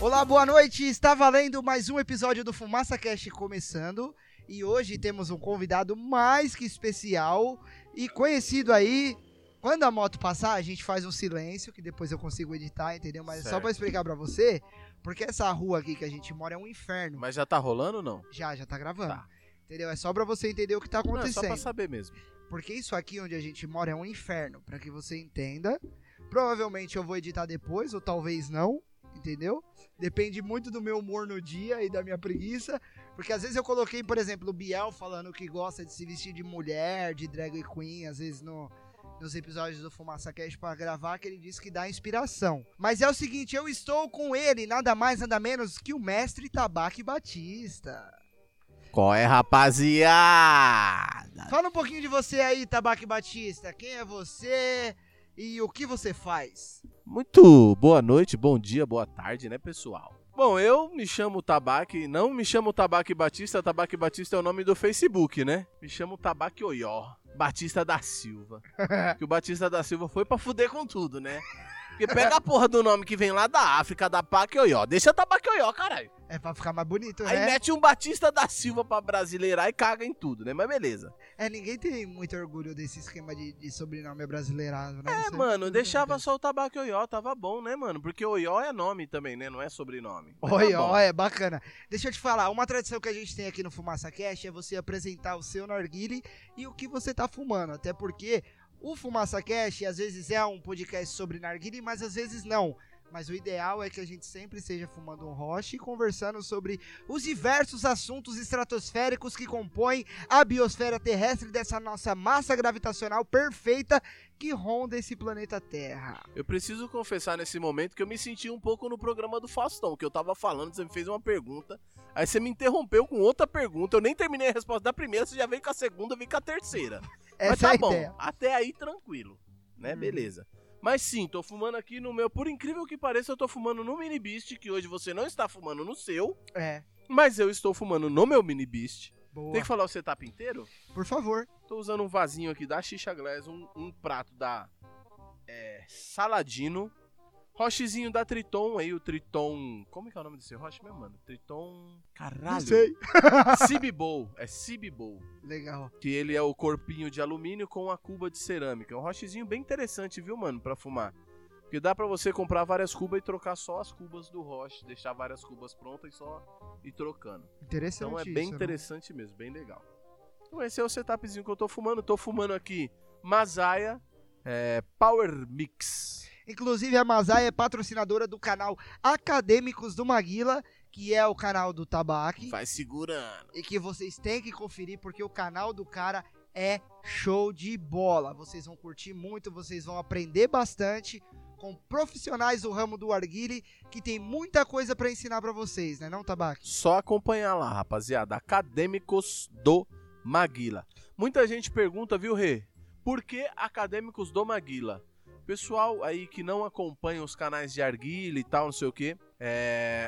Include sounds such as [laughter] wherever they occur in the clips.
Olá, boa noite. Está valendo mais um episódio do Fumaça Cast começando. E hoje temos um convidado mais que especial e conhecido aí. Quando a moto passar, a gente faz um silêncio, que depois eu consigo editar, entendeu? Mas é só Certo. pra explicar pra você, porque essa rua aqui que a gente mora é um inferno. Mas já tá rolando ou não? Já, já tá gravando. Tá. Entendeu? É só pra você entender o que tá Não, é só acontecendo. pra saber mesmo. Porque isso aqui onde a gente mora é um inferno, pra que você entenda. Provavelmente eu vou editar depois, ou talvez não, entendeu? Depende muito do meu humor no dia e da minha preguiça. Porque às vezes eu coloquei, por exemplo, o Biel falando que gosta de se vestir de mulher, de drag queen, às vezes no, nos episódios do Fumaça Cast pra gravar, que ele disse que dá inspiração. Mas é o seguinte, eu estou com ele, nada mais, nada menos que o mestre Tabaque Batista. Qual é, rapaziada? Fala um pouquinho de você aí, Tabaque Batista. Quem é você e o que você faz? Muito boa noite, bom dia, boa tarde, né, pessoal? Bom, eu me chamo Tabaque, não me chamo Tabaque Batista, Tabaque Batista é o nome do Facebook, né? Me chamo Tabaque Oió, Batista da Silva. [laughs] que o Batista da Silva foi pra fuder com tudo, né? Porque pega a porra do nome que vem lá da África, da Paque Oió. Deixa Tabaque Oió, caralho. É pra ficar mais bonito, Aí né? mete um Batista da Silva pra brasileirar e caga em tudo, né? Mas beleza. É, ninguém tem muito orgulho desse esquema de, de sobrenome brasileirado, né? É, Isso mano, tudo deixava só o tabaco Oió, tava bom, né, mano? Porque Oió é nome também, né? Não é sobrenome. Tá Oi, bom. ó, é bacana. Deixa eu te falar, uma tradição que a gente tem aqui no Fumaça Cast é você apresentar o seu narguile e o que você tá fumando. Até porque o Fumaça Cast às vezes é um podcast sobre narguile, mas às vezes não. Mas o ideal é que a gente sempre esteja fumando um roche e conversando sobre os diversos assuntos estratosféricos que compõem a biosfera terrestre dessa nossa massa gravitacional perfeita que ronda esse planeta Terra. Eu preciso confessar nesse momento que eu me senti um pouco no programa do Faustão, que eu tava falando, você me fez uma pergunta, aí você me interrompeu com outra pergunta, eu nem terminei a resposta da primeira, você já veio com a segunda, veio com a terceira. Essa Mas tá é bom, ideia. até aí tranquilo, né? Hum. Beleza. Mas sim, tô fumando aqui no meu, por incrível que pareça, eu tô fumando no Mini Beast, que hoje você não está fumando no seu, É, mas eu estou fumando no meu Mini Beast. boa. Tem que falar o setup inteiro? Por favor. Tô usando um vasinho aqui da Xixa Glass, um, um prato da é, Saladino, rochezinho da Triton, aí o Triton... Como é que é o nome desse roche mesmo, mano? Triton... Caralho. Não sei. [laughs] Cibibowl, é Cibibowl. Legal. Que ele é o corpinho de alumínio com a cuba de cerâmica. É um rochezinho bem interessante, viu, mano, pra fumar. Porque dá pra você comprar várias cubas e trocar só as cubas do roche, deixar várias cubas prontas e só ir trocando. Interessante Então é isso, bem né? interessante mesmo, bem legal. Então esse é o setupzinho que eu tô fumando. Tô fumando aqui Masaya é, Power Mix. Inclusive, a Mazai é patrocinadora do canal Acadêmicos do Maguila, que é o canal do Tabaque. Vai segurando. E que vocês têm que conferir, porque o canal do cara é show de bola. Vocês vão curtir muito, vocês vão aprender bastante com profissionais do ramo do arguile, que tem muita coisa pra ensinar pra vocês, né não, Tabaque? Só acompanhar lá, rapaziada. Acadêmicos do Maguila. Muita gente pergunta, viu, Rê? Por que Acadêmicos do Maguila? Pessoal aí que não acompanha os canais de Arguile e tal, não sei o que.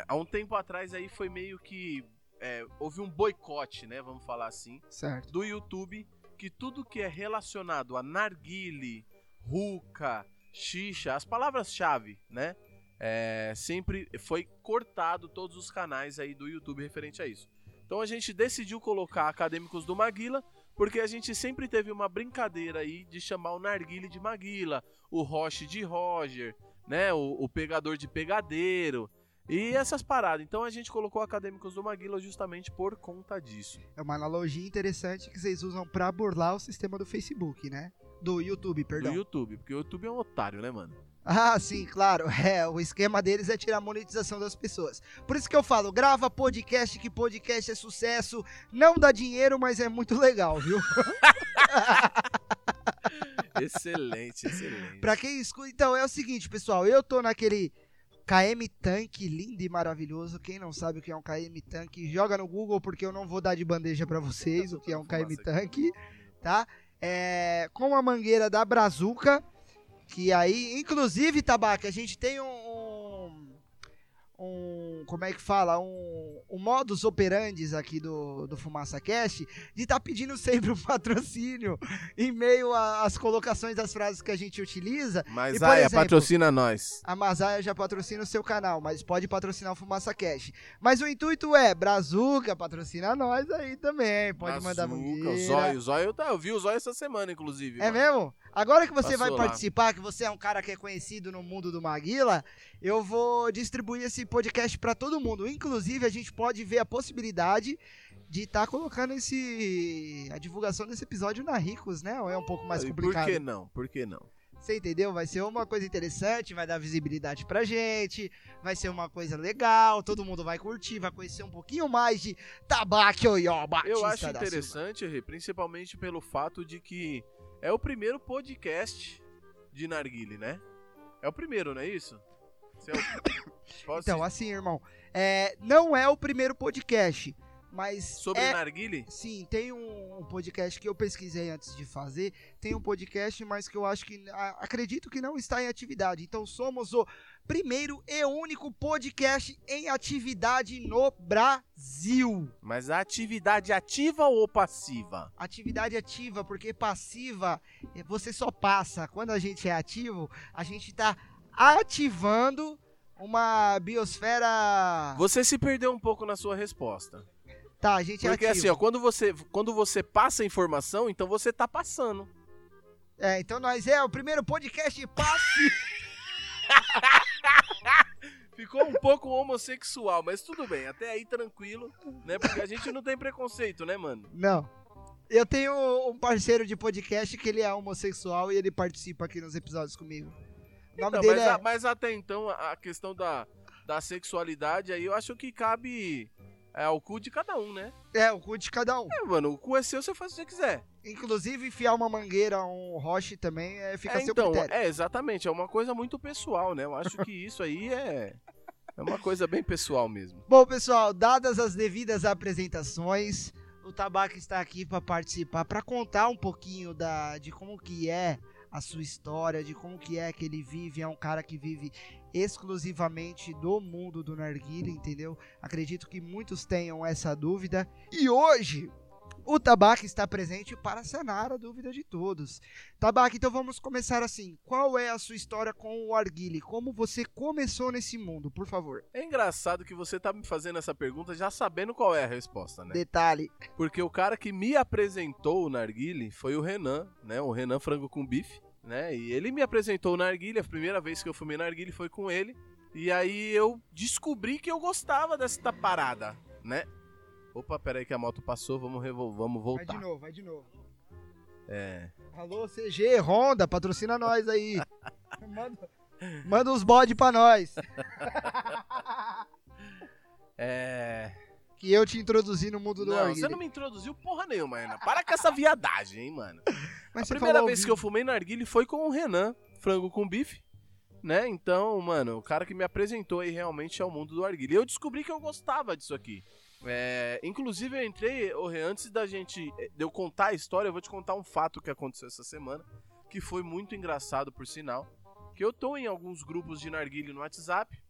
há um tempo atrás aí foi meio que. é, houve um boicote, né? Vamos falar assim. Certo. do YouTube que tudo que é relacionado a narguile, ruca, xixa, as palavras-chave, né? É, sempre foi cortado todos os canais aí do YouTube referente a isso. Então a gente decidiu colocar Acadêmicos do Maguila, porque a gente sempre teve uma brincadeira aí de chamar o narguile de Maguila, o Roche de Roger, né? O, o pegador de pegadeiro. E essas paradas. Então a gente colocou Acadêmicos do Maguila justamente por conta disso. É uma analogia interessante que vocês usam pra burlar o sistema do Facebook, né? Do YouTube, perdão. Do YouTube, porque o YouTube é um otário, né, mano? Ah, sim, claro. [laughs] É, o esquema deles é tirar a monetização das pessoas. Por isso que eu falo, grava podcast, que podcast é sucesso. Não dá dinheiro, mas é muito legal, viu? [laughs] excelente, excelente. pra quem escuta. Então, é o seguinte, pessoal. Eu tô naquele KM Tank lindo e maravilhoso. Quem não sabe o que é um KM Tank, joga no Google, porque eu não vou dar de bandeja pra vocês o que é um [laughs] KM Tank, tá? É, com a mangueira da Brazuca. Que aí, inclusive, Tabaca, a gente tem um. um um, como é que fala, um, um modus operandi aqui do, do Fumaça Cast de estar tá pedindo sempre um [laughs] patrocínio em meio às colocações das frases que a gente utiliza. Mas e, Aya, patrocina nós. A Masaia já patrocina o seu canal, mas pode patrocinar o Fumaça Cast. Mas o intuito é, Brazuca patrocina nós aí também, pode Brazuca, mandar mangueira. O Zóio, o Zóio, tá, eu vi o Zóio essa semana, inclusive. É mano. mesmo? Agora que você Passou vai lá. participar, que você é um cara que é conhecido no mundo do Maguila, eu vou distribuir esse podcast para todo mundo. Inclusive, a gente pode ver a possibilidade de estar tá colocando esse a divulgação desse episódio na Ricos, né? Ou é um pouco mais complicado? Por que não? Por que não? Você entendeu? Vai ser uma coisa interessante, vai dar visibilidade pra gente, vai ser uma coisa legal, todo mundo vai curtir, vai conhecer um pouquinho mais de Tabaque Oió Batista Eu acho interessante, Rê, principalmente pelo fato de que é o primeiro podcast de Narguile, né? É o primeiro, não é isso? O... então, assim, irmão, é, não é o primeiro podcast, mas. Sobre é, narguile? Sim, tem um, um, podcast que eu pesquisei antes de fazer. Tem um podcast, mas que eu acho que. A, acredito que não está em atividade. Então somos o primeiro e único podcast em atividade no Brasil. Mas a atividade ativa ou passiva? Atividade ativa, porque passiva é, você só passa. Quando a gente é ativo, a gente está ativando uma biosfera. Você se perdeu um pouco na sua resposta. Tá, a gente Porque assim, ó, quando você, quando você passa informação, então você tá passando. É, então nós é o primeiro podcast passe. [laughs] Ficou um pouco homossexual, mas tudo bem, até aí tranquilo, né? Porque a gente não tem preconceito, né, mano? Não. Eu tenho um parceiro de podcast que ele é homossexual e ele participa aqui nos episódios comigo. O nome então, dele mas, é... mas até então, a questão da, da sexualidade aí, eu acho que cabe é o cu de cada um, né? É, o cu de cada um. É, mano, o cu é seu, você faz o que você quiser. Inclusive, enfiar uma mangueira, um roche também, é, fica é, seu então, critério. É, exatamente, é uma coisa muito pessoal, né? Eu acho que isso aí é... É uma coisa bem pessoal mesmo. Bom, pessoal, dadas as devidas apresentações, o Tabaco está aqui para participar, para contar um pouquinho da, de como que é a sua história, de como que é que ele vive. É um cara que vive exclusivamente do mundo do narguilha, entendeu? Acredito que muitos tenham essa dúvida. E hoje o Tabaco está presente para sanar a dúvida de todos. Tabaco, então vamos começar assim. Qual é a sua história com o Arguile? Como você começou nesse mundo, por favor? É engraçado que você tá me fazendo essa pergunta já sabendo qual é a resposta, né? Detalhe. Porque o cara que me apresentou o Narguile foi o Renan, né? O Renan Frango com Bife, né? E ele me apresentou o Narguile, a primeira vez que eu fumei Narguile foi com ele. E aí eu descobri que eu gostava dessa parada, né? Opa, peraí que a moto passou, vamos, revol... vamos voltar. Vai de novo, vai de novo. É. Alô, CG, Honda, patrocina nós aí. [laughs] manda, manda uns bode pra nós. [laughs] é. Que eu te introduzi no mundo do Não, você não me introduziu porra nenhuma, Ana. Para com essa viadagem, hein, mano. Mas a primeira vez que eu fumei narguile foi com o Renan, frango com bife. Né? Então, mano, o cara que me apresentou aí realmente é o mundo do arguile. E eu descobri que eu gostava disso aqui. É, inclusive eu entrei, antes da gente eh, de eu contar a história, eu vou te contar um fato que aconteceu essa semana, que foi muito engraçado por sinal, que eu tô em alguns grupos de narguile no WhatsApp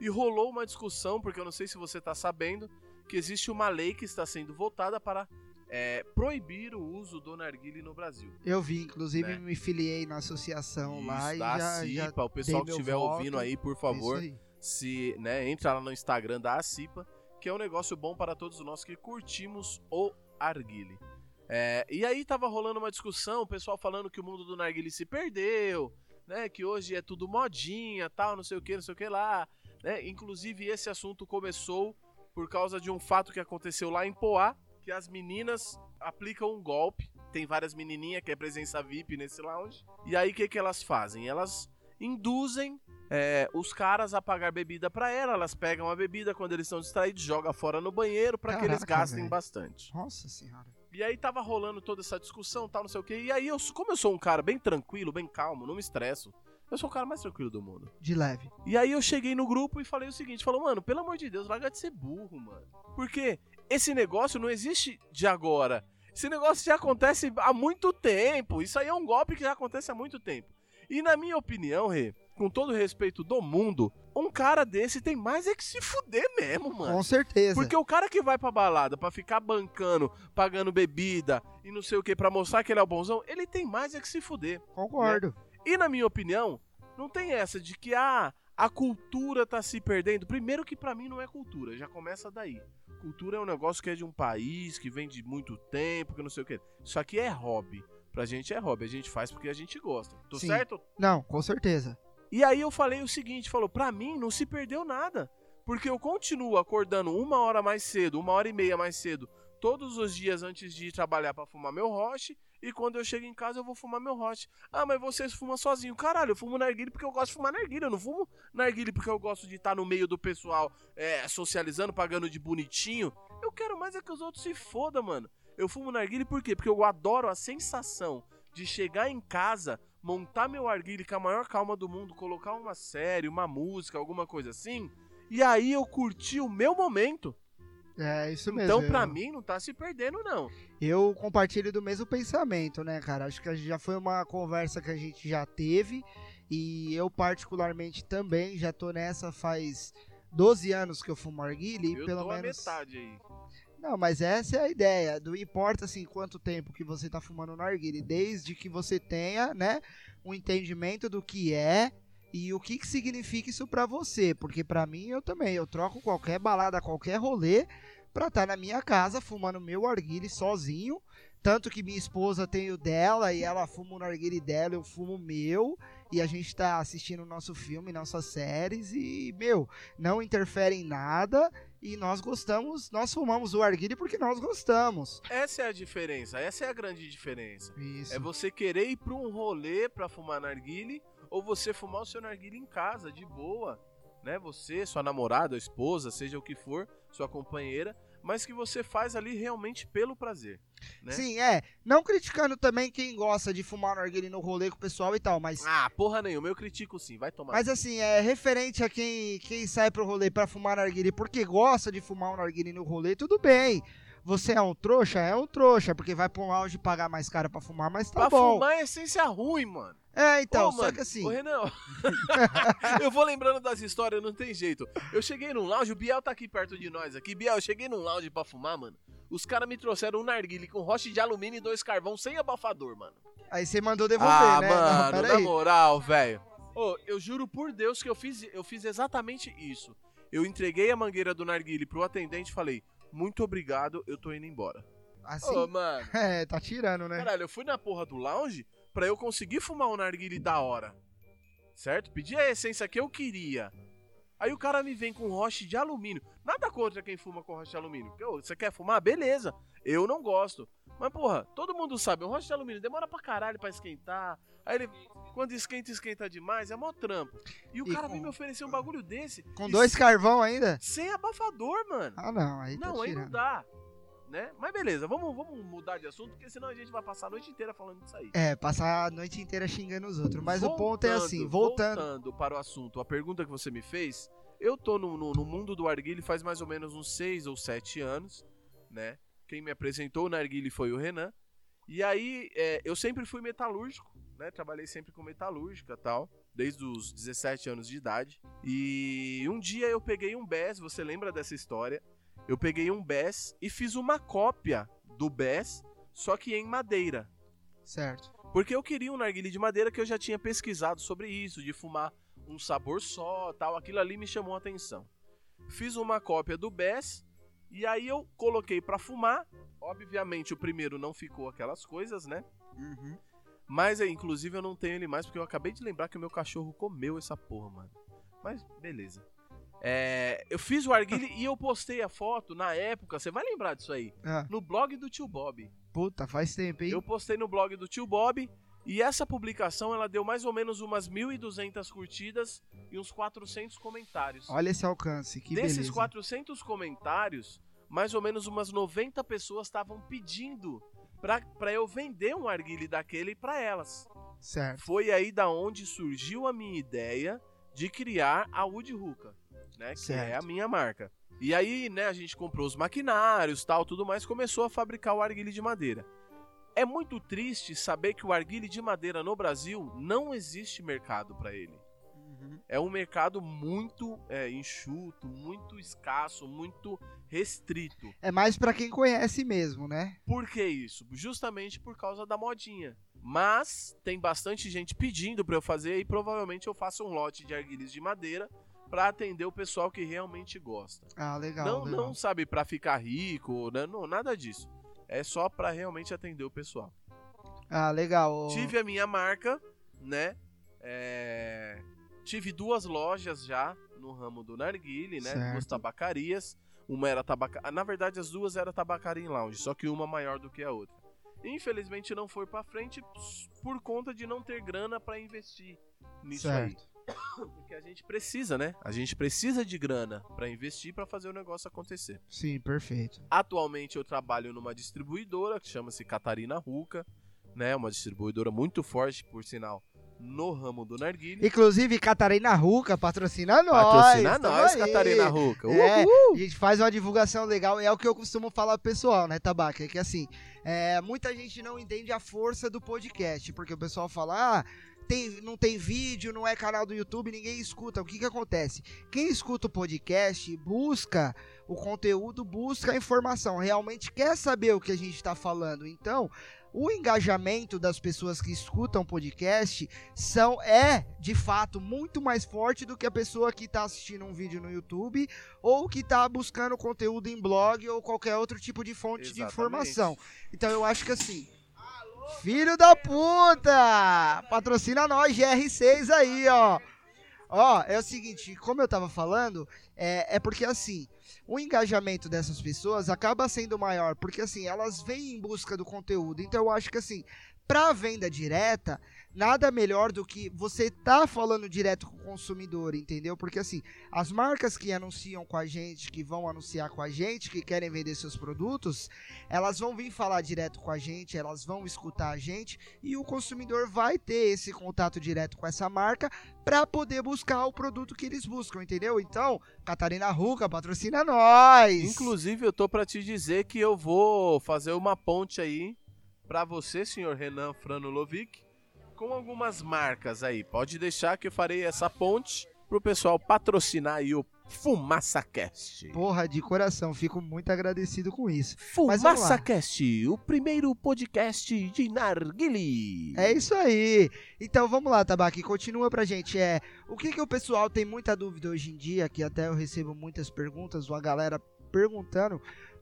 e rolou uma discussão, porque eu não sei se você tá sabendo, que existe uma lei que está sendo votada para é, proibir o uso do narguile no Brasil. Eu vi, inclusive né? me filiei na associação Isso, lá e da já, CIPA, já o pessoal que estiver ouvindo aí, por favor, se, né, entra lá no Instagram da CIPA que é um negócio bom para todos nós que curtimos o arguile. É, e aí tava rolando uma discussão, o pessoal falando que o mundo do narguile se perdeu, né? Que hoje é tudo modinha, tal, não sei o que, não sei o que lá. Né? Inclusive esse assunto começou por causa de um fato que aconteceu lá em Poá, que as meninas aplicam um golpe. Tem várias menininhas que é presença VIP nesse lounge. E aí o que, que elas fazem? Elas induzem é, os caras a pagar bebida para ela, elas pegam a bebida quando eles estão distraídos, joga fora no banheiro para que eles gastem bastante. Nossa senhora. E aí tava rolando toda essa discussão, tal, não sei o quê. E aí eu, como eu sou um cara bem tranquilo, bem calmo, não me estresso. Eu sou o cara mais tranquilo do mundo. De leve. E aí eu cheguei no grupo e falei o seguinte, falou: "Mano, pelo amor de Deus, larga de ser burro, mano. Porque esse negócio não existe de agora. Esse negócio já acontece há muito tempo. Isso aí é um golpe que já acontece há muito tempo. E na minha opinião, Rê, com todo o respeito do mundo, um cara desse tem mais é que se fuder mesmo, mano. Com certeza. Porque o cara que vai pra balada pra ficar bancando, pagando bebida e não sei o que, pra mostrar que ele é o bonzão, ele tem mais é que se fuder. Concordo. E na minha opinião, não tem essa de que ah, a cultura tá se perdendo. Primeiro que pra mim não é cultura, já começa daí. Cultura é um negócio que é de um país, que vem de muito tempo, que não sei o que. Isso aqui é hobby. Pra gente é hobby, a gente faz porque a gente gosta. Tô Sim. certo? Não, com certeza. E aí eu falei o seguinte, falou, pra mim não se perdeu nada. Porque eu continuo acordando uma hora mais cedo, uma hora e meia mais cedo, todos os dias antes de ir trabalhar pra fumar meu roche. E quando eu chego em casa eu vou fumar meu roche. Ah, mas você fuma sozinho. Caralho, eu fumo narguilha porque eu gosto de fumar narguilha. Eu não fumo narguilha porque eu gosto de estar no meio do pessoal é, socializando, pagando de bonitinho. Eu quero mais é que os outros se fodam, mano. Eu fumo narguilha por quê? Porque eu adoro a sensação de chegar em casa, montar meu arguile com a maior calma do mundo, colocar uma série, uma música, alguma coisa assim, e aí eu curti o meu momento. É isso mesmo. Então, pra eu- mim, não tá se perdendo, não. Eu compartilho do mesmo pensamento, né, cara? Acho que já foi uma conversa que a gente já teve e eu particularmente também já tô nessa faz 12 anos que eu fumo arguile e eu pelo a menos metade aí. Não, mas essa é a ideia. Não importa assim quanto tempo que você tá fumando narguile, desde que você tenha, né, um entendimento do que é e o que, que significa isso pra você, porque pra mim eu também, eu troco qualquer balada, qualquer rolê pra estar na minha casa fumando meu arguile sozinho, tanto que minha esposa tem o dela e ela fuma o narguile dela, eu fumo o meu. E a gente tá assistindo o nosso filme, nossas séries e, meu, não interfere em nada e nós gostamos, nós fumamos o arguile porque nós gostamos. Essa é a diferença, essa é a grande diferença. Isso. É você querer ir pra um rolê pra fumar narguile ou você fumar o seu narguile em casa, de boa. Né? Você, sua namorada, esposa, seja o que for, sua companheira, mas que você faz ali realmente pelo prazer. né? Sim, é. Não criticando também quem gosta de fumar narguile no rolê com o pessoal e tal, mas Ah, porra nenhuma, eu critico sim, vai tomar. Mas assim, é referente a quem, quem sai pro rolê pra fumar narguile porque gosta de fumar um narguile no rolê, tudo bem. Você é um trouxa? É um trouxa, porque vai pra um lounge pagar mais caro pra fumar, mas tá pra bom. fumar é essência ruim, mano. É, então, Ô, só mano, que assim. Ô, Renan, [laughs] eu vou lembrando das histórias, não tem jeito. Eu cheguei num lounge, o Biel tá aqui perto de nós aqui. Biel, eu cheguei num lounge pra fumar, mano. Os caras me trouxeram um narguile com roche de alumínio e dois carvão sem abafador, mano. Aí você mandou devolver, ah, né? mano, Não, na moral, velho. Ô, eu juro por Deus que eu fiz, eu fiz exatamente isso. Eu entreguei a mangueira do narguile pro atendente e falei, muito obrigado, eu tô indo embora. Assim? Ô, mano. [laughs] É, tá tirando, né? Caralho, eu fui na porra do lounge pra eu conseguir fumar um narguile da hora. Certo? Pedi a essência que eu queria. Aí o cara me vem com roche de alumínio. Nada contra quem fuma com roche de alumínio. Você quer fumar? Beleza. Eu não gosto. Mas, porra, todo mundo sabe, o roche de alumínio demora pra caralho pra esquentar. Aí ele, quando esquenta, esquenta demais, é mó trampo. E o E cara com- vem me oferecer um bagulho desse. Com dois carvão ainda? Sem abafador, mano. Ah, não, aí tá Não, aí não dá. Né? Mas beleza, vamos, vamos mudar de assunto, porque senão a gente vai passar a noite inteira falando disso aí. É, passar a noite inteira xingando os outros. Mas o ponto é assim, voltando. Voltando para o assunto, a pergunta que você me fez, eu tô no, no, no mundo do arguile faz mais ou menos uns 6 ou 7 anos, né? Quem me apresentou o narguile foi o Renan. E aí, é, eu sempre fui metalúrgico, né? Trabalhei sempre com metalúrgica e tal, desde os 17 anos de idade. E um dia eu peguei um BES, você lembra dessa história? Eu peguei um BES e fiz uma cópia do BES, só que em madeira. Certo. Porque eu queria um narguile de madeira que eu já tinha pesquisado sobre isso, de fumar um sabor só, tal, aquilo ali me chamou a atenção. Fiz uma cópia do BES e aí eu coloquei pra fumar. Obviamente o primeiro não ficou aquelas coisas, né? Uhum. Mas aí, inclusive eu não tenho ele mais porque eu acabei de lembrar que o meu cachorro comeu essa porra, mano. Mas beleza. É, eu fiz o arguile e eu postei a foto na época, você vai lembrar disso aí, Ah, no blog do tio Bob. puta, faz tempo, hein? Eu postei no blog do tio Bob e essa publicação ela deu mais ou menos umas 1.200 curtidas e uns 400 comentários. Olha esse alcance, que Desses beleza. 400 comentários, mais ou menos umas 90 pessoas estavam pedindo pra, pra eu vender um arguile daquele pra elas. Certo. Foi aí da onde surgiu a minha ideia de criar a Wood Hookah, né, que Certo. é a minha marca. E aí, né, a gente comprou os maquinários, tal, tudo mais, começou a fabricar o arguile de madeira. É muito triste saber que o arguile de madeira no Brasil não existe mercado para ele. Uhum. É um mercado muito é, enxuto, muito escasso, muito restrito. É mais pra quem conhece mesmo, né? Por que isso? Justamente por causa da modinha. Mas tem bastante gente pedindo pra eu fazer e provavelmente eu faço um lote de arguilhas de madeira pra atender o pessoal que realmente gosta. Ah, legal. não, legal. não sabe pra ficar rico, né? não, nada disso. É só pra realmente atender o pessoal. Ah, legal. Tive a minha marca, né? É, Tive duas lojas já no ramo do narguile, né? Certo. Duas tabacarias. Uma era tabacaria. Na verdade, as duas eram tabacaria em lounge, só que uma maior do que a outra. Infelizmente não foi pra frente por conta de não ter grana pra investir nisso aí. Porque a gente precisa, né? A gente precisa de grana pra investir pra fazer o negócio acontecer. Sim, perfeito. Atualmente eu trabalho numa distribuidora que chama-se Catarina Ruca, né? Uma distribuidora muito forte, por sinal, no ramo do narguile. Inclusive, Catarina Ruca patrocina nós. Patrocina nós, aí. Catarina Ruca. É, a gente faz uma divulgação legal. É o que eu costumo falar pro pessoal, né, Tabaca? É que assim, é, muita gente não entende a força do podcast, porque o pessoal fala, ah, tem, não tem vídeo, não é canal do YouTube, ninguém escuta. O que que acontece? Quem escuta o podcast busca o conteúdo, busca a informação, realmente quer saber o que a gente está falando. Então, o engajamento das pessoas que escutam o podcast são é de fato muito mais forte do que a pessoa que está assistindo um vídeo no YouTube ou que está buscando conteúdo em blog ou qualquer outro tipo de fonte de Exatamente. informação. Então eu acho que assim, filho da puta, patrocina nós GR6 aí, ó. Ó, é o seguinte, como eu tava falando, é, é porque assim, o engajamento dessas pessoas acaba sendo maior, porque assim, elas vêm em busca do conteúdo. Então eu acho que assim, pra venda direta, nada melhor do que você tá falando direto com o consumidor, entendeu? Porque assim, as marcas que anunciam com a gente, que vão anunciar com a gente, que querem vender seus produtos, elas vão vir falar direto com a gente, elas vão escutar a gente e o consumidor vai ter esse contato direto com essa marca para poder buscar o produto que eles buscam, entendeu? Então, Catarina Ruca patrocina nós. Inclusive, eu tô pra te dizer que eu vou fazer uma ponte aí pra você, senhor Renan Franulovic, com algumas marcas aí. Pode deixar que eu farei essa ponte pro pessoal patrocinar aí o FumaçaCast. Porra, de coração, fico muito agradecido com isso. Lá. FumaçaCast, o primeiro podcast de narguile. É isso aí. Então vamos lá, Tabaque, continua pra gente. É, o que que o pessoal tem muita dúvida hoje em dia, que até eu recebo muitas perguntas, uma galera perguntando,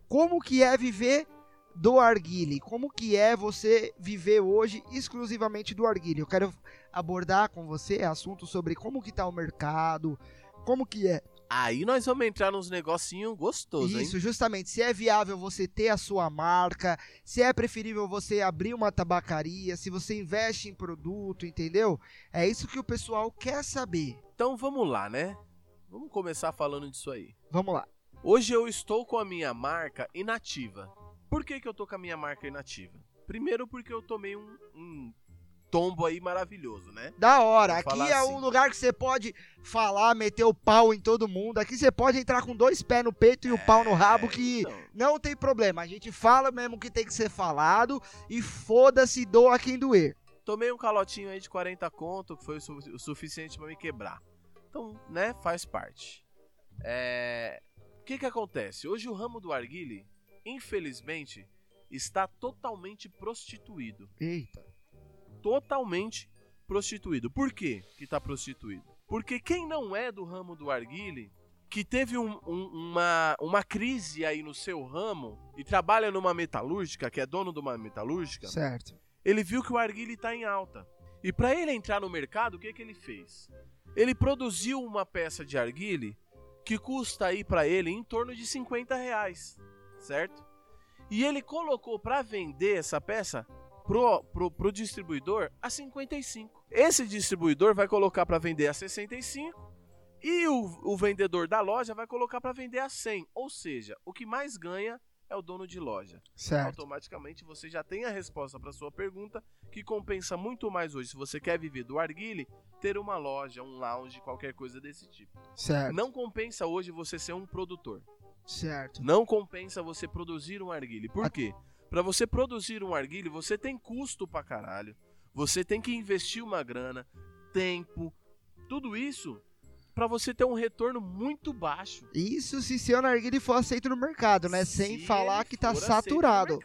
como que é viver do arguile? Como que é você viver hoje exclusivamente do arguile? Eu quero abordar com você assuntos sobre como que tá o mercado, como que é Aí nós vamos entrar nos negocinhos gostosos, Isso, hein? justamente. Se é viável você ter a sua marca, se é preferível você abrir uma tabacaria, se você investe em produto, entendeu? É isso que o pessoal quer saber. Então vamos lá, né? Vamos começar falando disso aí. Vamos lá. Hoje eu estou com a minha marca inativa. Por que, que eu tô com a minha marca inativa? Primeiro porque eu tomei um, um tombo aí maravilhoso, né? Da hora. Aqui é assim. um lugar que você pode falar, meter o pau em todo mundo. Aqui você pode entrar com dois pés no peito e o pau no rabo, que então. não tem problema. A gente fala mesmo que tem que ser falado e foda-se, doa quem doer. Tomei um calotinho aí de 40 conto, que foi o, su- o suficiente pra me quebrar. Então, né, faz parte. É... O que que acontece? Hoje o ramo do arguile, infelizmente, está totalmente prostituído. Eita. totalmente prostituído. Por quê que tá prostituído? Porque quem não é do ramo do arguile, que teve um- um- uma, uma crise aí no seu ramo e trabalha numa metalúrgica, que é dono de uma metalúrgica, Certo. ele viu que o arguile tá em alta. E para ele entrar no mercado, o que que ele fez? Ele produziu uma peça de arguile que custa aí para ele em torno de 50 reais, certo? E ele colocou para vender essa peça pro, pro, pro distribuidor a 55. Esse distribuidor vai colocar para vender a 65 e o, o vendedor da loja vai colocar para vender a 100. Ou seja, o que mais ganha é o dono de loja Certo. automaticamente você já tem a resposta para sua pergunta, que compensa muito mais hoje, se você quer viver do arguile, ter uma loja, um lounge, qualquer coisa desse tipo. Certo. Não compensa hoje você ser um produtor. Certo. Não compensa você produzir um arguile. Por quê? Para você produzir um arguile, você tem custo pra caralho. Você tem que investir uma grana, tempo, Tudo isso para você ter um retorno muito baixo. Isso se seu narguile for aceito no mercado, né? Sem Se falar ele que tá saturado.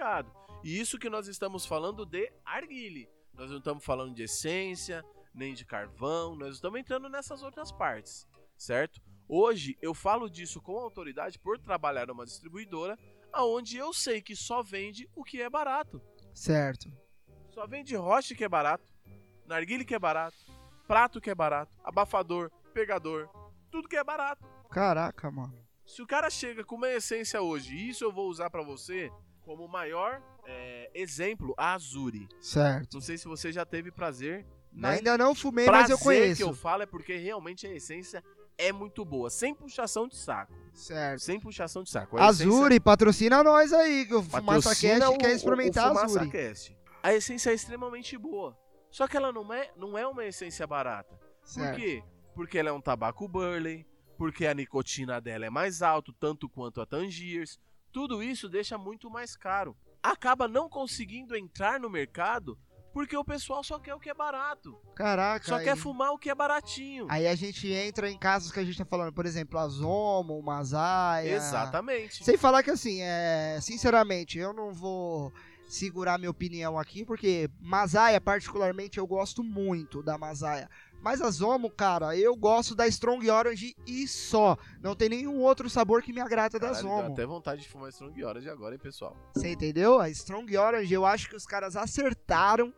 E isso que nós estamos falando de arguile. Nós não estamos falando de essência, nem de carvão, nós estamos entrando nessas outras partes, certo? Hoje eu falo disso com autoridade por trabalhar numa distribuidora aonde eu sei que só vende o que é barato. Certo. Só vende roche que é barato, narguile que é barato, prato que é barato, abafador, pegador, tudo que é barato. Caraca, mano. Se o cara chega com uma essência hoje, e isso eu vou usar pra você como maior é, exemplo, a Azuri. Certo. Não sei se você já teve prazer? Ainda não fumei, prazer mas eu conheço. que eu falo é porque realmente a essência é muito boa, sem puxação de saco. Certo. Sem puxação de saco. A essência Azuri, patrocina nós aí, que o Fumaça patrocina Cast o- quer experimentar o, a o Azuri. Cast. A essência é extremamente boa. Só que ela não é, não é uma essência barata. Por Certo. quê? Porque ela é um tabaco Burley, porque a nicotina dela é mais alto, tanto quanto a Tangiers. Tudo isso deixa muito mais caro. Acaba não conseguindo entrar no mercado porque o pessoal só quer o que é barato. Caraca. Só aí, quer fumar o que é baratinho. aí a gente entra em casos que a gente tá falando, por exemplo, a Zomo, o Mazaia. Exatamente. Sem falar que assim, é, sinceramente, eu não vou segurar minha opinião aqui, porque Mazaia, particularmente, eu gosto muito da Mazaia. Mas a Zomo, cara, eu gosto da Strong Orange e só. Não tem nenhum outro sabor que me agrada da Caralho, deu Zomo. até vontade de fumar Strong Orange agora, hein, pessoal? Você entendeu? A Strong Orange, eu acho que os caras acertaram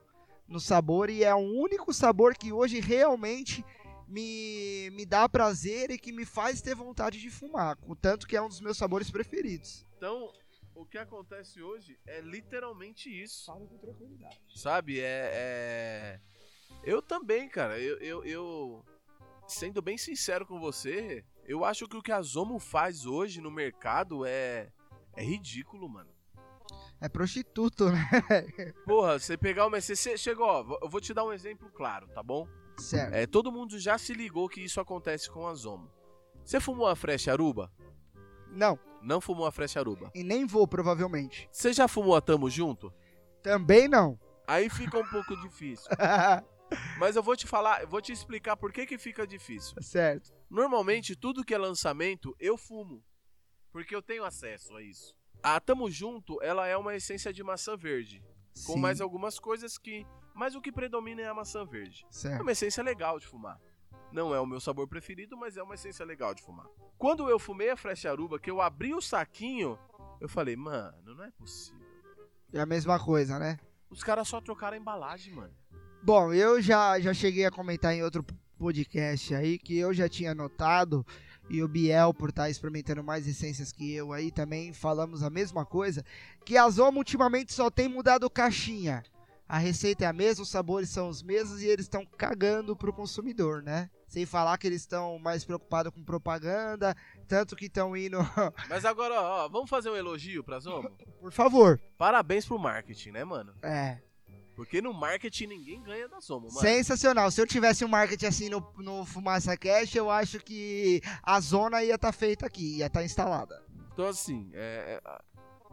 no sabor e é o único sabor que hoje realmente me, me dá prazer e que me faz ter vontade de fumar. Tanto que é um dos meus sabores preferidos. Então, o que acontece hoje é literalmente isso. Falo com tranquilidade. Sabe? É. é- Eu também, cara. Eu, eu, eu- Sendo bem sincero com você, eu acho que o que a Zomo faz hoje no mercado é. É ridículo, mano. É prostituto, [laughs] né? Porra, você pegar uma. Você chegou, ó, eu vou te dar um exemplo claro, tá bom? Certo. É, todo mundo já se ligou que isso acontece com a Zomo. Você fumou a Fresh Aruba? Não, Não fumou a Fresh Aruba. e nem vou, provavelmente. Você já fumou a Tamo Junto? Também não. Aí fica um pouco difícil. [laughs] Mas eu vou te falar, eu vou te explicar por que, que fica difícil. certo. Normalmente, tudo que é lançamento, eu fumo. Porque eu tenho acesso a isso. A Tamo Junto, ela é uma essência de maçã verde. Com Sim, mais algumas coisas que. Mas o que predomina é a maçã verde. É Certo. uma essência legal de fumar. Não é o meu sabor preferido, mas é uma essência legal de fumar. Quando eu fumei a Fresh Aruba, que eu abri o saquinho, eu falei, mano, não é possível. É a mesma coisa, né? Os caras só trocaram a embalagem, mano. Bom, eu já, já cheguei a comentar em outro podcast aí que eu já tinha notado e o Biel, por estar experimentando mais essências que eu aí, também falamos a mesma coisa, que a Zoma ultimamente só tem mudado caixinha. A receita é a mesma, os sabores são os mesmos e eles estão cagando pro consumidor, né? Sem falar que eles estão mais preocupados com propaganda, tanto que estão indo... [laughs] Mas agora, ó, vamos fazer um elogio pra Zomo? por favor. Parabéns pro marketing, né, mano? É, Porque no marketing ninguém ganha da Zomo, mano. sensacional. Se eu tivesse um marketing assim no, no Fumaça Cash, eu acho que a zona ia estar feita aqui, ia estar instalada. Então, assim, é, é,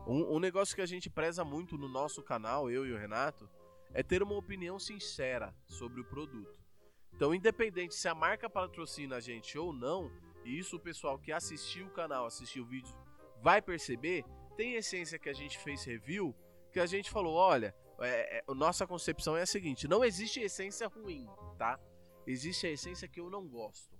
um, um negócio que a gente preza muito no nosso canal, eu e o Renato, é ter uma opinião sincera sobre o produto. Então, independente se a marca patrocina a gente ou não, e isso o pessoal que assistiu o canal, assistiu o vídeo, vai perceber, tem essência que a gente fez review, que a gente falou, olha, é, é, nossa concepção é a seguinte, não existe essência ruim, tá? Existe a essência que eu não gosto.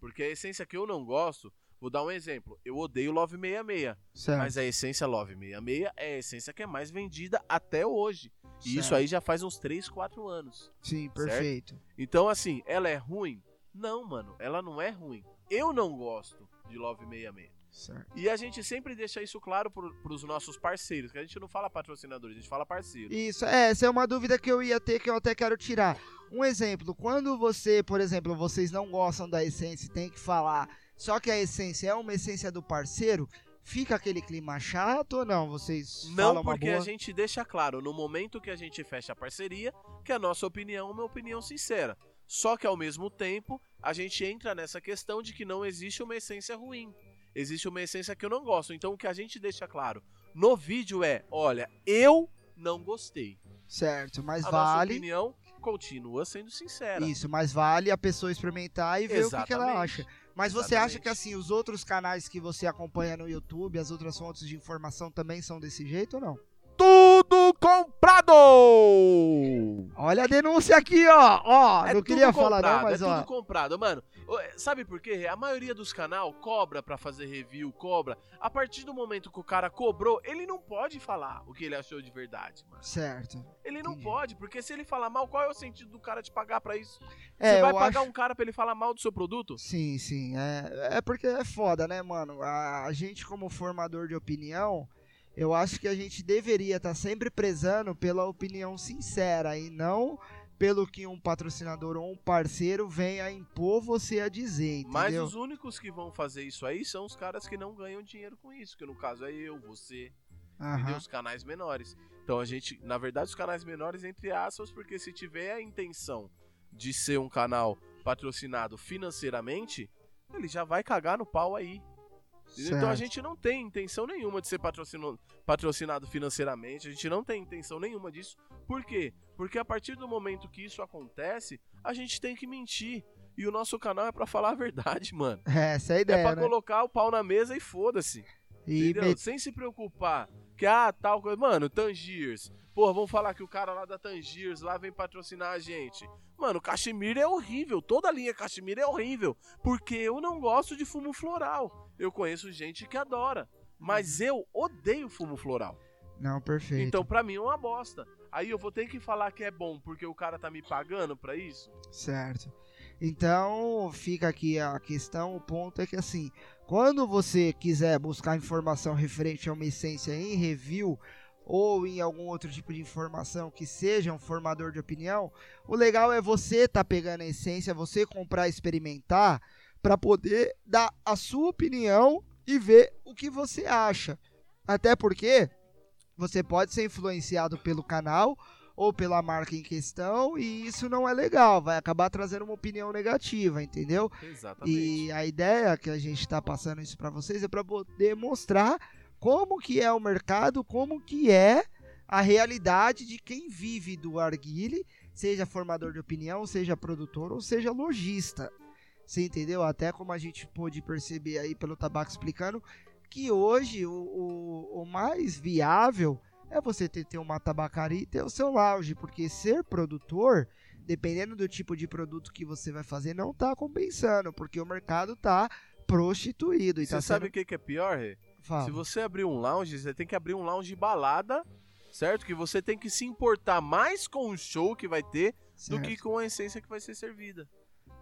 Porque a essência que eu não gosto, vou dar um exemplo, eu odeio Love 66, Certo. mas a essência Love 66 é a essência que é mais vendida até hoje. E isso Certo. aí já faz uns 3, 4 anos. Sim, perfeito. Então, assim, ela é ruim? Não, mano, ela não é ruim. Eu não gosto de Love 66. Certo. E a gente sempre deixa isso claro pro, pros nossos parceiros, que a gente não fala patrocinadores, a gente fala parceiro. Isso, é, essa é uma dúvida que eu ia ter que eu até quero tirar. Um exemplo, quando você, por exemplo, vocês não gostam da essência e tem que falar, só que a essência é uma essência do parceiro, fica aquele clima chato ou não? Vocês Não porque boa? a gente deixa claro, no momento que a gente fecha a parceria, que a nossa opinião é uma opinião sincera. Só que ao mesmo tempo, a gente entra nessa questão de que não existe uma essência ruim. Existe uma essência que eu não gosto. Então o que a gente deixa claro no vídeo é: olha, eu não gostei. Certo, mas a nossa vale. opinião continua sendo sincera. Isso, mas vale a pessoa experimentar e ver o que, que ela Exatamente. acha. Mas você acha Exatamente. que assim, os outros canais que você acompanha no YouTube, as outras fontes de informação também são desse jeito ou não? Tudo comprado! Olha a denúncia aqui, ó. Ó, É não queria falar comprado, não, mas é ó. tudo comprado, mano. Sabe por quê? A maioria dos canal cobra pra fazer review, cobra. A partir do momento que o cara cobrou, ele não pode falar o que ele achou de verdade, mano. Certo. Ele não Entendi. pode, porque se ele falar mal, qual é o sentido do cara te pagar pra isso? É, Você vai pagar acho... um cara pra ele falar mal do seu produto? Sim, sim. É, é porque é foda, né, mano? A, a gente, como formador de opinião, eu acho que a gente deveria estar sempre prezando pela opinião sincera e não pelo que um patrocinador ou um parceiro venha impor você a dizer, entendeu? Mas os únicos que vão fazer isso aí são os caras que não ganham dinheiro com isso, que no caso é eu, você, entendeu? Os canais menores. Então a gente, na verdade, os canais menores, entre aspas, porque se tiver a intenção de ser um canal patrocinado financeiramente, ele já vai cagar no pau aí. Entendeu? Então a Certo. gente não tem intenção nenhuma de ser patrocino- patrocinado financeiramente, a gente não tem intenção nenhuma disso. Por quê? Porque a partir do momento que isso acontece, a gente tem que mentir. E o nosso canal é pra falar a verdade, [laughs] mano. Essa é a É ideia, pra né? colocar o pau na mesa e foda-se. E Entendeu? met- Sem se preocupar. Que, ah, tal coisa. Mano, Tangiers. Porra, vamos falar que o cara lá da Tangiers lá vem patrocinar a gente. Mano, Cachemira é horrível. Toda a linha Cachemira é horrível. Porque eu não gosto de fumo floral. Eu conheço gente que adora. Mas eu odeio fumo floral. Não, perfeito. Então, pra mim, é uma bosta. Aí eu vou ter que falar que é bom porque o cara tá me pagando pra isso? Certo. Então, fica aqui a questão, o ponto é que assim, quando você quiser buscar informação referente a uma essência em review ou em algum outro tipo de informação que seja um formador de opinião, o legal é você tá pegando a essência, você comprar, experimentar para poder dar a sua opinião e ver o que você acha. Até porque você pode ser influenciado pelo canal ou pela marca em questão, e isso não é legal, vai acabar trazendo uma opinião negativa, entendeu? Exatamente. E a ideia que a gente está passando isso para vocês é para poder mostrar como que é o mercado, como que é a realidade de quem vive do arguile, seja formador de opinião, seja produtor ou seja lojista. Você entendeu? Até como a gente pôde perceber aí pelo tabaco explicando, que hoje o, o, o mais viável é você ter, ter uma tabacaria e ter o seu lounge, porque ser produtor, dependendo do tipo de produto que você vai fazer, não tá compensando, porque o mercado tá prostituído. E Você tá sabe sendo... o que que é pior, Rê? Fala. Se você abrir um lounge, você tem que abrir um lounge balada, certo? Que você tem que se importar mais com o show que vai ter do Certo. que com a essência que vai ser servida.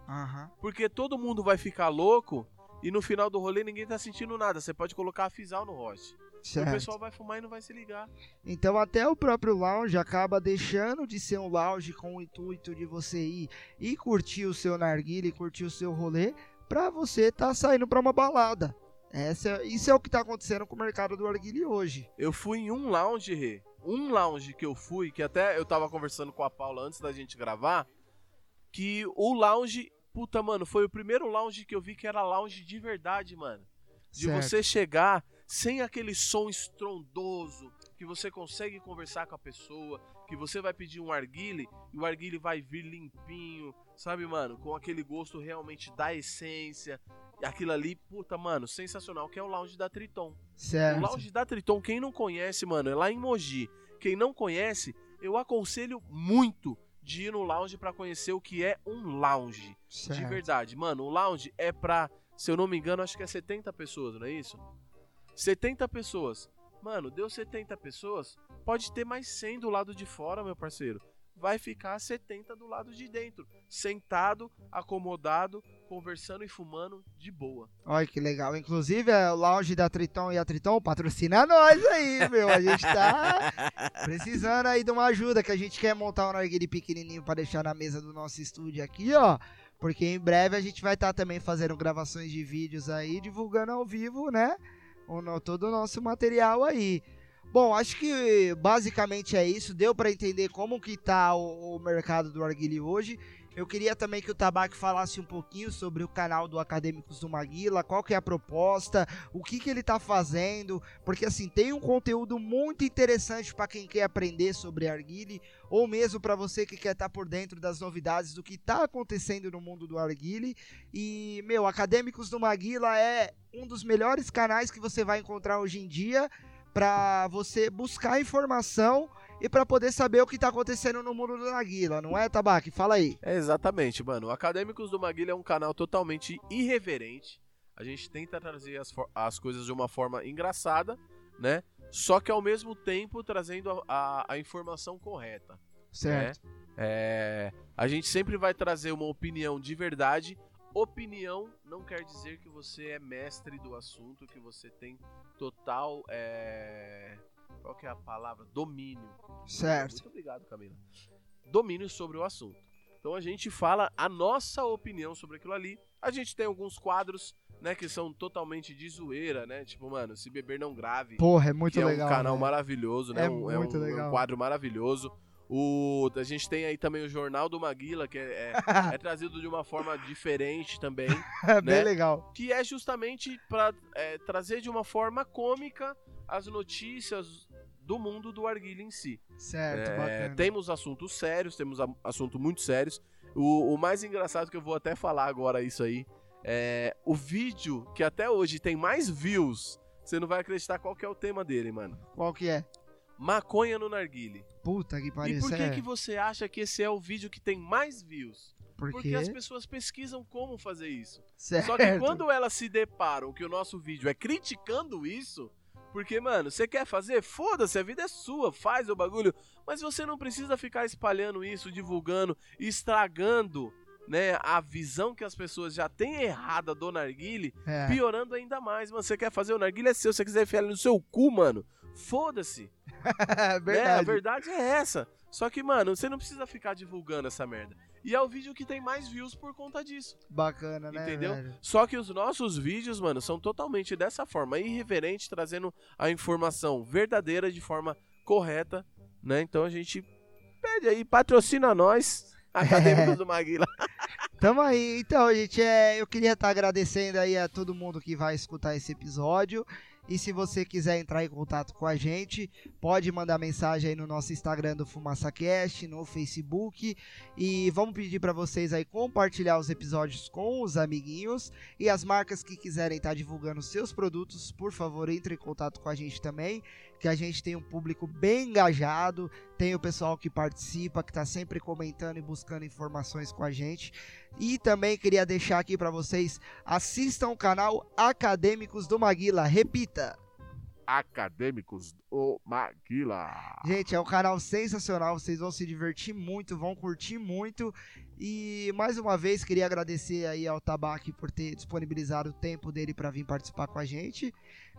Aham. Porque todo mundo vai ficar louco e no final do rolê ninguém tá sentindo nada. Você pode colocar a Fisal no roche. E o Certo. pessoal vai fumar e não vai se ligar. Então até o próprio lounge acaba deixando de ser um lounge com o intuito de você ir e curtir o seu narguilha e curtir o seu rolê pra você tá saindo pra uma balada. Essa, isso é o que tá acontecendo com o mercado do narguilha hoje. Eu fui em um lounge, Rê. Um lounge que eu fui, que até eu tava conversando com a Paula antes da gente gravar, que o lounge, puta, mano, foi o primeiro lounge que eu vi que era lounge de verdade, mano. De Certo. você chegar sem aquele som estrondoso, que você consegue conversar com a pessoa, que você vai pedir um arguile e o arguile vai vir limpinho, sabe, mano? Com aquele gosto realmente da essência. E Aquilo ali, puta, mano, sensacional, que é o lounge da Triton. O Certo. Lounge da Triton, quem não conhece, mano, é lá em Mogi. Quem não conhece, eu aconselho muito de ir no lounge pra conhecer o que é um lounge. De certo. verdade. Mano, o lounge é pra, se eu não me engano, acho que é 70 pessoas, não é isso? 70 pessoas. Mano, deu 70 pessoas, pode ter mais 100 do lado de fora, meu parceiro. Vai ficar 70 do lado de dentro. Sentado, acomodado, conversando e fumando de boa. Olha que legal. Inclusive, é o lounge da Triton e a Triton patrocina nós aí, meu. A gente tá [laughs] precisando aí de uma ajuda, que a gente quer montar um narguile pequenininho pra deixar na mesa do nosso estúdio aqui, ó. Porque em breve a gente vai estar também fazendo gravações de vídeos aí, divulgando ao vivo, né? O, todo o nosso material aí. Bom, acho que basicamente é isso. Deu pra entender como que tá o, o mercado do arguile hoje. Eu queria também que o Tabaco falasse um pouquinho sobre o canal do Acadêmicos do Maguila, qual que é a proposta, o que, que ele tá fazendo, porque assim, tem um conteúdo muito interessante para quem quer aprender sobre Arguile, ou mesmo para você que quer estar tá por dentro das novidades do que tá acontecendo no mundo do Arguile. E, meu, Acadêmicos do Maguila é um dos melhores canais que você vai encontrar hoje em dia para você buscar informação e para poder saber o que tá acontecendo no mundo do Maguila, não é, Tabaque? Fala aí. É exatamente, mano. O Acadêmicos do Maguila é um canal totalmente irreverente. A gente tenta trazer as, as coisas de uma forma engraçada, né? Só que ao mesmo tempo trazendo a, a, a informação correta. Certo. Né? É, a gente sempre vai trazer uma opinião de verdade. Opinião não quer dizer que você é mestre do assunto, que você tem total. É qual que é a palavra? Domínio. Certo. Muito obrigado, Camila. Domínio sobre o assunto. Então a gente fala a nossa opinião sobre aquilo ali. A gente tem alguns quadros, né, que são totalmente de zoeira, né? Tipo, mano, se beber não grave. Porra, é muito legal. É um canal né? maravilhoso, né? É um, muito é um, legal. um quadro maravilhoso. O, a gente tem aí também o Jornal do Maguila, que é, é, [laughs] é trazido de uma forma diferente também. É [laughs] bem né? legal. Que é justamente para é, trazer de uma forma cômica as notícias do mundo do arguilha em si. Certo, É, bacana. temos assuntos sérios, temos assuntos muito sérios. O, o mais engraçado que eu vou até falar agora isso aí é o vídeo que até hoje tem mais views. Você não vai acreditar qual que é o tema dele, mano. Qual que é? Maconha no narguile. Puta que pariu. e por que, é... que você acha que esse é o vídeo que tem mais views? Por Porque as pessoas pesquisam como fazer isso. Certo. Só que quando elas se deparam que o nosso vídeo é criticando isso, porque, mano, você quer fazer? Foda-se, a vida é sua, faz o bagulho. Mas você não precisa ficar espalhando isso, divulgando, estragando, né, a visão que as pessoas já têm errada do narguile, É. piorando ainda mais, mano. Você quer fazer o narguile é seu, se você quiser enfiar ele no seu cu, mano, foda-se. É [laughs] Né? A verdade. verdade é essa. Só que, mano, você não precisa ficar divulgando essa merda. E é o vídeo que tem mais views por conta disso. Bacana, né? Entendeu? velho? Só que os nossos vídeos, mano, são totalmente dessa forma, irreverente, trazendo a informação verdadeira de forma correta, né? Então a gente pede aí, patrocina nós, [laughs] Acadêmicos do Maguila. [laughs] Tamo aí. Então, gente, é, eu queria estar agradecendo aí a todo mundo que vai escutar esse episódio. E se você quiser entrar em contato com a gente, pode mandar mensagem aí no nosso Instagram do FumaçaCast, no Facebook. E vamos pedir para vocês aí compartilhar os episódios com os amiguinhos. E as marcas que quiserem estar divulgando seus produtos, por favor, entre em contato com a gente também. Que a gente tem um público bem engajado, tem o pessoal que participa, que está sempre comentando e buscando informações com a gente. E também queria deixar aqui para vocês, assistam o canal Acadêmicos do Maguila. Repita. Acadêmicos do Maguila. Gente, é um canal sensacional, vocês vão se divertir muito, vão curtir muito. E mais uma vez queria agradecer aí ao Tabaque por ter disponibilizado o tempo dele para vir participar com a gente.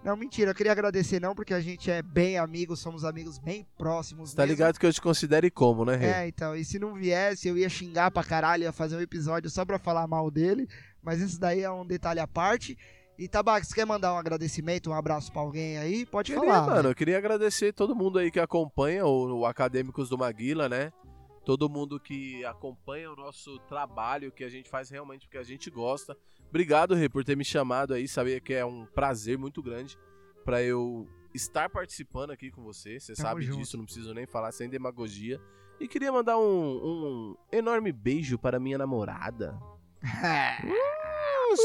Não, mentira, eu queria agradecer não, porque a gente é bem amigos, somos amigos bem próximos. Tá mesmo. ligado que eu te considere como, né, Rei? É, então, e se não viesse, eu ia xingar pra caralho, ia fazer um episódio só pra falar mal dele, mas isso daí é um detalhe à parte. E você quer mandar um agradecimento, um abraço pra alguém aí? Pode Queria, falar. mano, eu queria agradecer todo mundo aí que acompanha o, o Acadêmicos do Maguila, né? Todo mundo que acompanha o nosso trabalho, que a gente faz realmente porque a gente gosta. Obrigado, Rê, por ter me chamado aí. Sabia que é um prazer muito grande pra eu estar participando aqui com você. Você Tamo sabe junto. disso, não preciso nem falar sem demagogia. E queria mandar um, um enorme beijo para minha namorada. [laughs]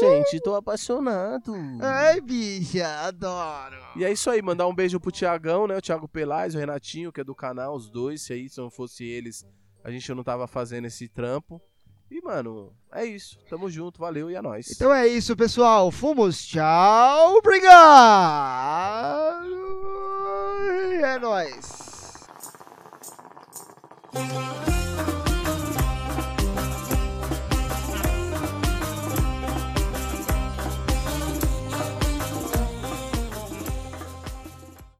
gente, tô apaixonado. Ai, bicha, adoro. E é isso aí, mandar um beijo pro Tiagão, né? O Thiago Pelais, o Renatinho, que é do canal, os dois. Se aí se não fosse eles, a gente não tava fazendo esse trampo. E, mano, é isso. Tamo junto, valeu e é nóis. Então é isso, pessoal. Fomos, tchau, obrigado. É nóis.